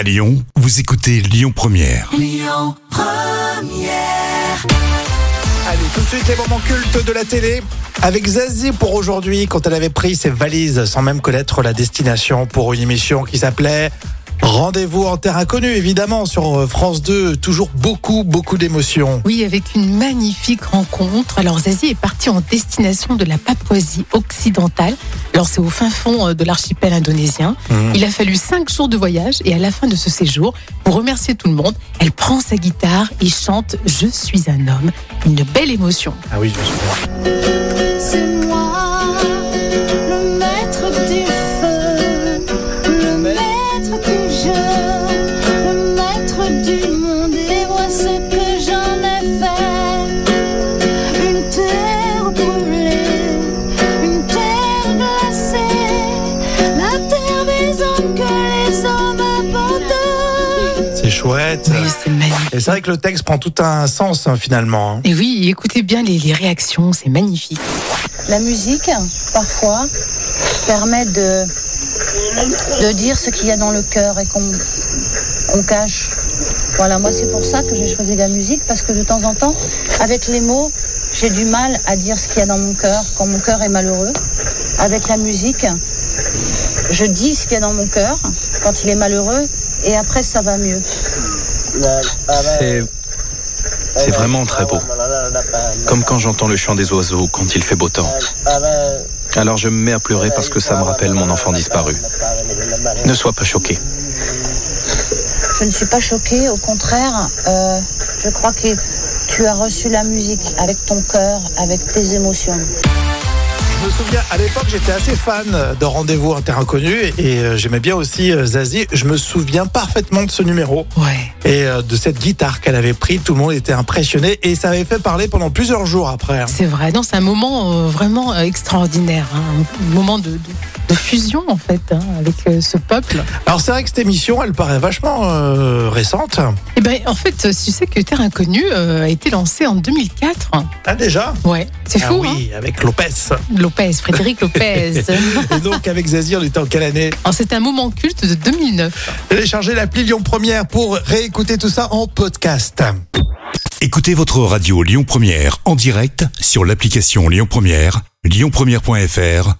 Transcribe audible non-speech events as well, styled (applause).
À Lyon, vous écoutez Lyon Première. Allez, tout de suite les moments cultes de la télé. Avec Zazie pour aujourd'hui, quand elle avait pris ses valises sans même connaître la destination pour une émission qui s'appelait Rendez-vous en terre inconnue, évidemment, sur euh, France 2. Toujours beaucoup, beaucoup d'émotions. Oui, avec une magnifique rencontre. Alors Zazie est partie en destination de la Papouasie occidentale. Alors c'est au fin fond euh, de l'archipel indonésien. Mhm. Il a fallu cinq jours de voyage et à la fin de ce séjour, pour remercier tout le monde, elle prend sa guitare et chante Je suis un homme. Une belle émotion. Ah oui, je me souviens. C'est moi, chouette. Oui, c'est magnifique. Et c'est vrai que le texte prend tout un sens, hein, finalement. hein. Et oui, écoutez bien les, les réactions, c'est magnifique. La musique, parfois, permet de, de dire ce qu'il y a dans le cœur et qu'on qu'on cache. Voilà, moi c'est pour ça que j'ai choisi la musique, parce que de temps en temps, avec les mots, j'ai du mal à dire ce qu'il y a dans mon cœur quand mon cœur est malheureux. Avec la musique, je dis ce qu'il y a dans mon cœur quand il est malheureux, et après ça va mieux. C'est. C'est vraiment très beau. Comme quand j'entends le chant des oiseaux quand il fait beau temps. Alors je me mets à pleurer parce que ça me rappelle mon enfant disparu. Ne sois pas choqué. Je ne suis pas choquée, au contraire, euh, je crois que tu as reçu la musique avec ton cœur, avec tes émotions. Je me souviens, à l'époque, j'étais assez fan de Rendez-vous en terre inconnue et euh, j'aimais bien aussi euh, Zazie. Je me souviens parfaitement de ce numéro. Ouais. Et euh, de cette guitare qu'elle avait pris. Tout le monde était impressionné et ça avait fait parler pendant plusieurs jours après. C'est vrai, c'est un moment euh, vraiment euh, extraordinaire, hein. un moment de- de fusion en fait hein, avec euh, ce peuple. Alors c'est vrai que cette émission, elle paraît vachement euh, récente. Et ben en fait, tu sais que Terre Inconnue euh, a été lancée en 2004. Ah déjà? Ouais, c'est Ah fou. hein oui, avec Lopez. Lopez, Frédéric Lopez. (laughs) et donc avec Zazie, on était en quelle année? Alors, C'est un moment culte de 2009. Téléchargez l'appli Lyon Première pour réécouter tout ça en podcast. Écoutez votre radio Lyon Première en direct sur l'application Lyon Première, lyonpremière.fr